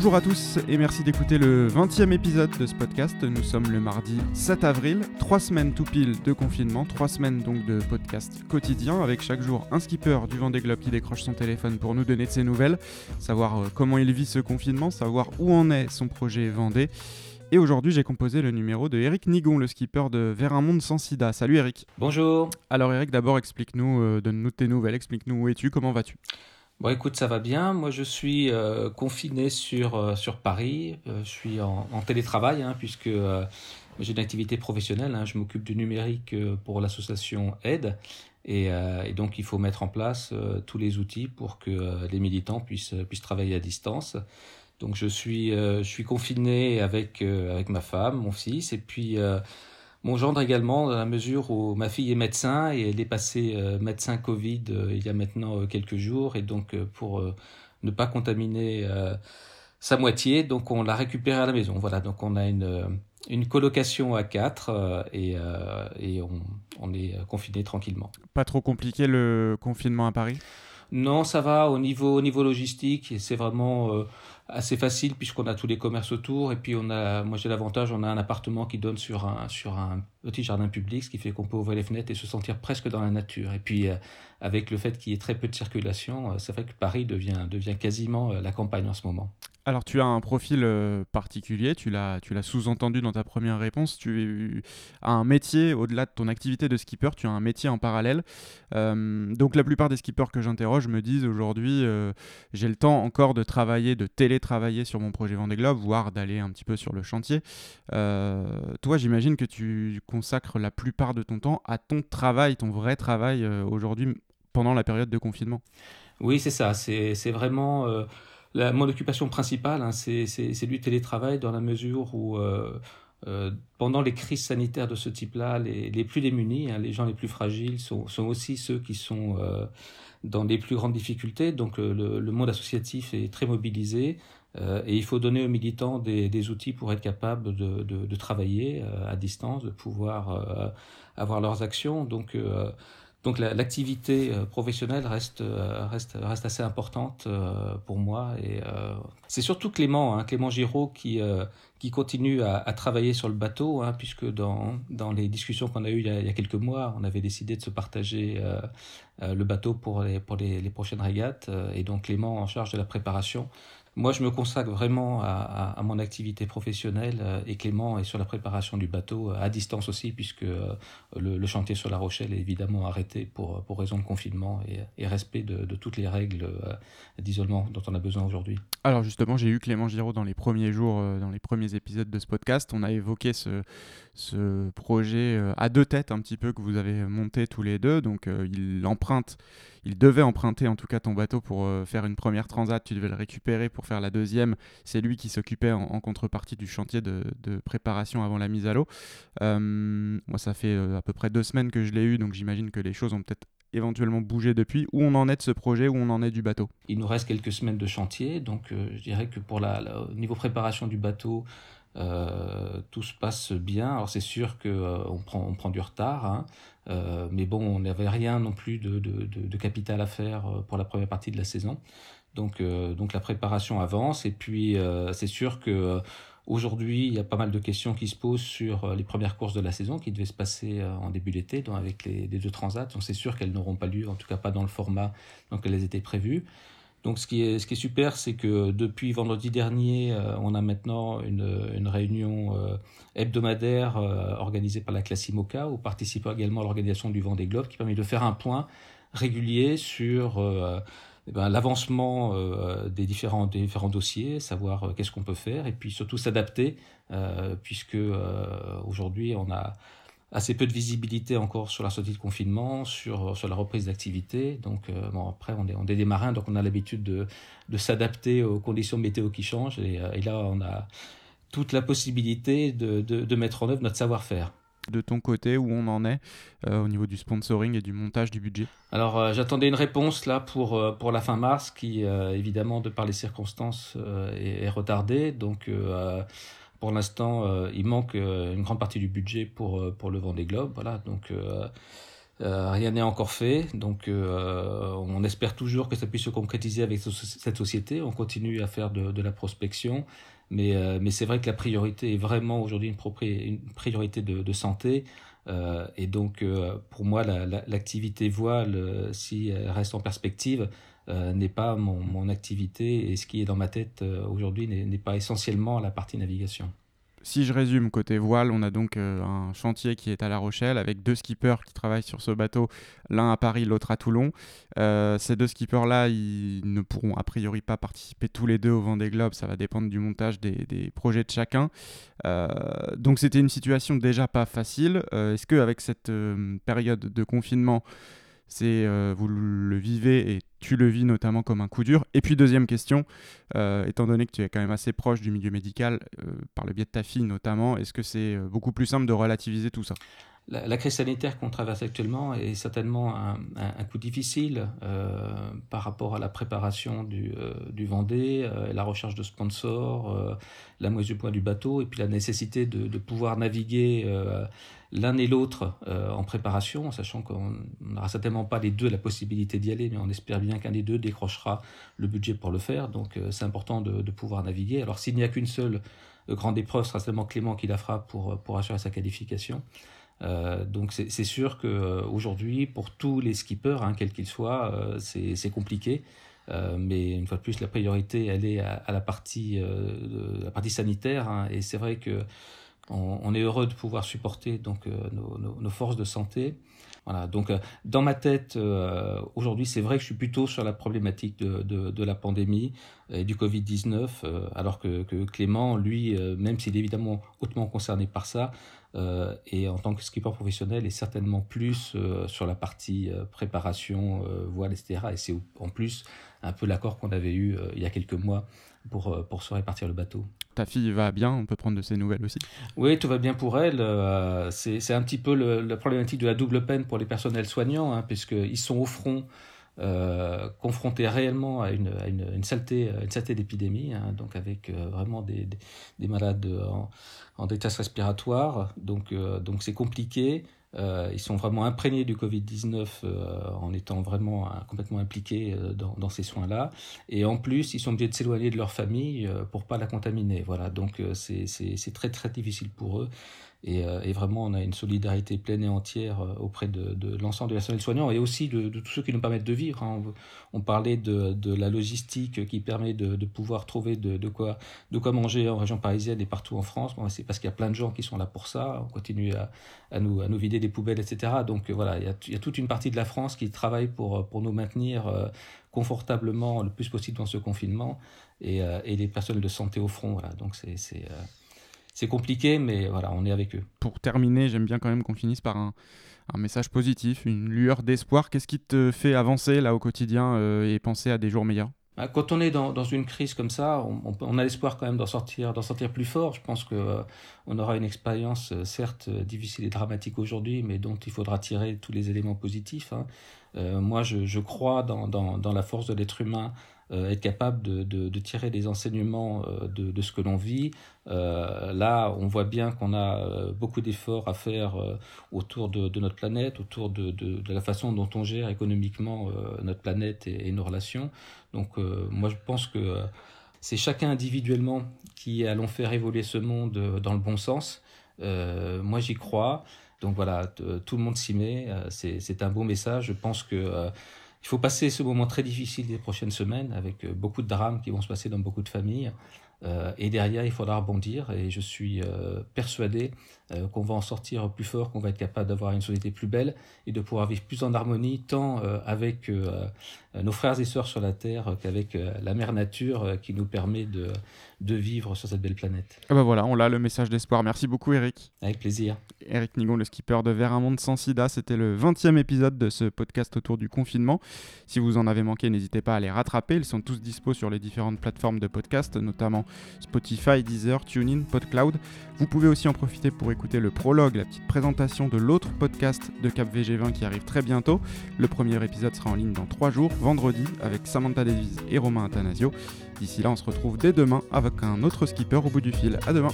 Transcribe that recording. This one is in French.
Bonjour à tous et merci d'écouter le 20e épisode de ce podcast. Nous sommes le mardi 7 avril, trois semaines tout pile de confinement, trois semaines donc de podcast quotidien avec chaque jour un skipper du Vendée Globe qui décroche son téléphone pour nous donner de ses nouvelles, savoir euh, comment il vit ce confinement, savoir où en est son projet Vendée. Et aujourd'hui, j'ai composé le numéro de Eric Nigon, le skipper de Vers un monde sans sida. Salut Eric. Bonjour. Alors Eric, d'abord explique-nous, euh, donne-nous tes nouvelles, explique-nous où es-tu, comment vas-tu? Bon, écoute, ça va bien. Moi, je suis euh, confiné sur, euh, sur Paris. je suis en, télétravail, hein, puisque j'ai une activité professionnelle. Hein. je m'occupe du numérique pour l'association Aide. Et, et, donc, il faut mettre en place tous les outils pour que les militants puissent, puissent travailler à distance. Donc je suis, euh, je suis confiné avec, euh, avec ma femme, mon fils, et puis euh, mon gendre également, dans la mesure où ma fille est médecin et elle est passée médecin Covid il y a maintenant quelques jours, et donc pour ne pas contaminer sa moitié, donc on l'a récupéré à la maison. Voilà, donc on a une, une colocation à quatre et, et on, on est confiné tranquillement. Pas trop compliqué le confinement à Paris? Non, ça va au niveau, au niveau logistique. C'est vraiment euh, assez facile puisqu'on a tous les commerces autour. Et puis, on a, moi, j'ai l'avantage, on a un appartement qui donne sur un, sur un petit jardin public, ce qui fait qu'on peut ouvrir les fenêtres et se sentir presque dans la nature. Et puis, euh, avec le fait qu'il y ait très peu de circulation, euh, c'est vrai que Paris devient, devient quasiment la campagne en ce moment. Alors tu as un profil euh, particulier, tu l'as, tu l'as sous-entendu dans ta première réponse, tu as un métier, au-delà de ton activité de skipper, tu as un métier en parallèle. Euh, donc la plupart des skippers que j'interroge me disent aujourd'hui euh, j'ai le temps encore de travailler, de télétravailler sur mon projet Vendée Globe, voire d'aller un petit peu sur le chantier. toi j'imagine que tu consacres la plupart de ton temps à ton travail, ton vrai travail aujourd'hui pendant la période de confinement. Oui c'est ça, c'est, c'est vraiment la, mon occupation principale, hein, c'est du télétravail dans la mesure où euh, euh, pendant les crises sanitaires de ce type-là, les, les, plus démunis, hein, les gens les plus fragiles, sont, sont aussi ceux qui sont euh, dans les plus grandes difficultés. Donc le, le monde associatif est très mobilisé euh, et il faut donner aux militants des, des outils pour être capables de, de, de travailler à distance, de pouvoir avoir leurs actions. Donc donc l'activité euh, professionnelle reste, euh, reste, reste assez importante euh, pour moi. Et c'est surtout Clément, hein, Clément Giraud, qui, qui continue à, travailler sur le bateau, hein, puisque dans, dans les discussions qu'on a eues il y a, quelques mois, on avait décidé de se partager le bateau pour les, pour les prochaines régates. et donc Clément en charge de la préparation moi, je me consacre vraiment à, mon activité professionnelle euh, et Clément est sur la préparation du bateau euh, à distance aussi, puisque euh, le, chantier sur La Rochelle est évidemment arrêté pour, pour raison de confinement et, respect de, toutes les règles d'isolement dont on a besoin aujourd'hui. Alors justement, j'ai eu Clément Giraud dans les premiers jours, dans les premiers épisodes de ce podcast. On a évoqué ce, ce projet à deux têtes un petit peu que vous avez monté tous les deux. Donc il emprunte, il devait emprunter en tout cas ton bateau pour faire une première transat. Tu devais le récupérer pour faire la deuxième. C'est lui qui s'occupait en, contrepartie du chantier de, préparation avant la mise à l'eau. Euh, moi, ça fait euh, à peu près deux semaines que je l'ai eu, donc j'imagine que les choses ont peut-être éventuellement bougé depuis. Où on en est de ce projet, où on en est du bateau? Il nous reste quelques semaines de chantier, donc euh, je dirais que pour la, niveau préparation du bateau, tout se passe bien. Alors c'est sûr qu'on on prend, on prend du retard, hein. mais bon, on n'avait rien non plus de, de, capital à faire pour la première partie de la saison. Donc, euh, donc la préparation avance et puis euh, c'est sûr que euh, aujourd'hui il y a pas mal de questions qui se posent sur les premières courses de la saison qui devaient se passer en début d'été, avec les, deux transats. Donc c'est sûr qu'elles n'auront pas lieu, en tout cas pas dans le format dans lequel elles étaient prévues. Donc ce qui est, ce qui est super, c'est que depuis vendredi dernier, on a maintenant une, une réunion hebdomadaire organisée par la classe IMOCA, où participe également l'organisation du Vendée Globe, qui permet de faire un point régulier sur eh ben, l'avancement euh, des, différents, des différents dossiers, savoir euh, qu'est-ce qu'on peut faire, et puis surtout s'adapter, euh, puisque aujourd'hui on a assez peu de visibilité encore sur la sortie de confinement, sur, sur la reprise d'activité. Donc bon, après on est, on est des marins, donc on a l'habitude de, de s'adapter aux conditions météo qui changent, et, et, là on a toute la possibilité de, de, de mettre en œuvre notre savoir-faire de ton côté où on en est euh, au niveau du sponsoring et du montage du budget? Alors euh, j'attendais une réponse là pour, euh, pour la fin mars qui évidemment de par les circonstances est, retardée. Donc pour l'instant il manque une grande partie du budget pour, pour le Vendée Globe. Voilà, donc rien n'est encore fait, donc on espère toujours que ça puisse se concrétiser avec cette société. On continue à faire de, la prospection, mais, mais c'est vrai que la priorité est vraiment aujourd'hui une, priorité de, santé. Et donc, pour moi, l'activité voile, si elle reste en perspective, euh, n'est pas mon, activité et ce qui est dans ma tête euh, aujourd'hui n'est pas essentiellement la partie navigation. Si je résume, côté voile, on a donc euh, un chantier qui est à La Rochelle avec deux skippers qui travaillent sur ce bateau, l'un à Paris, l'autre à Toulon. ces deux skippers-là, ils ne pourront a priori pas participer tous les deux au Vendée Globe, ça va dépendre du montage des, des projets de chacun. donc c'était une situation déjà pas facile. Est-ce qu'avec cette période de confinement, c'est vous le vivez et tu le vis notamment comme un coup dur. Et puis deuxième question, euh, étant donné que tu es quand même assez proche du milieu médical, euh, par le biais de ta fille notamment, est-ce que c'est euh, beaucoup plus simple de relativiser tout ça? La, crise sanitaire qu'on traverse actuellement est certainement un, coup difficile par rapport à la préparation du, du Vendée, la recherche de sponsors, la moitié du point du bateau, et puis la nécessité de, pouvoir naviguer l'un et l'autre euh, en préparation, sachant qu'on n'aura certainement pas les deux la possibilité d'y aller, mais on espère bien qu'un des deux décrochera le budget pour le faire. Donc euh, c'est important de, pouvoir naviguer. Alors s'il n'y a qu'une seule euh, grande épreuve, ce sera seulement Clément qui la fera pour assurer sa qualification. Donc c'est sûr qu'aujourd'hui, pour tous les skippers, hein, quels qu'ils soient, c'est compliqué. mais une fois de plus, la priorité, elle est à, la, partie, partie sanitaire. Hein, et c'est vrai que on, est heureux de pouvoir supporter donc euh, nos, forces de santé. Voilà, donc euh, dans ma tête, euh, aujourd'hui, c'est vrai que je suis plutôt sur la problématique de, la pandémie et du Covid-19, alors que, Clément, lui, même s'il est évidemment hautement concerné par ça, et en tant que skipper professionnel, est certainement plus sur la partie préparation, voile, etc. Et c'est en plus un peu l'accord qu'on avait eu il y a quelques mois pour, pour se répartir le bateau fille va bien, on peut prendre de ses nouvelles aussi. Oui, tout va bien pour elle. Euh, c'est un petit peu la problématique de la double peine pour les personnels soignants, hein, puisqu'ils sont au front. Euh, confrontés réellement à une, saleté, une saleté d'épidémie, hein, donc avec euh, vraiment des, des, malades en, en, détresse respiratoire. Donc donc c'est compliqué. Euh, ils sont vraiment imprégnés du Covid-19 euh, en étant vraiment euh, complètement impliqués dans, dans, ces soins-là. Et en plus, ils sont obligés de s'éloigner de leur famille pour pas la contaminer. Voilà, donc c'est très très difficile pour eux. Euh, et, vraiment, on a une solidarité pleine et entière euh, auprès de, de l'ensemble des personnels soignants et aussi de, tous ceux qui nous permettent de vivre. Hein. On, parlait de, la logistique qui permet de, pouvoir trouver de, quoi, manger en région parisienne et partout en France. C'est parce qu'il y a plein de gens qui sont là pour ça. On continue à, nous, vider des poubelles, etc. Donc euh, voilà, il y, a, toute une partie de la France qui travaille pour, nous maintenir confortablement le plus possible dans ce confinement et, et les personnels de santé au front. Donc c'est c'est compliqué, mais voilà, on est avec eux. Pour terminer, j'aime bien quand même qu'on finisse par un, message positif, une lueur d'espoir. Qu'est-ce qui te fait avancer là au quotidien euh, et penser à des jours meilleurs? Bah, quand on est dans, une crise comme ça, on, a l'espoir quand même d'en sortir, d'en sortir plus fort. Je pense que euh, on aura une expérience euh, certes difficile et dramatique aujourd'hui, mais dont il faudra tirer tous les éléments positifs. Hein. moi, je, crois dans, dans, la force de l'être humain être capable de, de, tirer des enseignements euh, de, de ce que l'on vit. Euh, là, on voit bien qu'on a beaucoup d'efforts à faire autour de, notre planète, autour de, la façon dont on gère économiquement notre planète et, nos relations. Donc, moi, je pense que c'est chacun individuellement qui allons faire évoluer ce monde dans le bon sens. moi, j'y crois. Donc voilà, tout le monde s'y met. C'est un beau message. Je pense que il faut passer ce moment très difficile des prochaines semaines avec euh, beaucoup de drames qui vont se passer dans beaucoup de familles. Euh, et derrière, il faudra rebondir. Et je suis euh, persuadé qu'on va en sortir plus fort, qu'on va être capable d'avoir une société plus belle et de pouvoir vivre plus en harmonie, tant avec nos frères et sœurs sur la Terre qu'avec la mère nature qui nous permet de, de vivre sur cette belle planète. Ah bah voilà, on a le message d'espoir. Merci beaucoup Eric. Avec plaisir. Eric Nigon, le skipper de Vers un monde sans sida, c'était le 20e épisode de ce podcast autour du confinement. Si vous en avez manqué, n'hésitez pas à les rattraper. Ils sont tous dispo sur les différentes plateformes de podcast, notamment Spotify, Deezer, TuneIn, PodCloud. Vous pouvez aussi en profiter pour écouter le prologue, la petite présentation de l'autre podcast de Cap VG20 qui arrive très bientôt. Le premier épisode sera en ligne dans 3 jours, vendredi, avec Samantha Davies et Romain Athanasio. D'ici là, on se retrouve dès demain avec un autre skipper au bout du fil. À demain!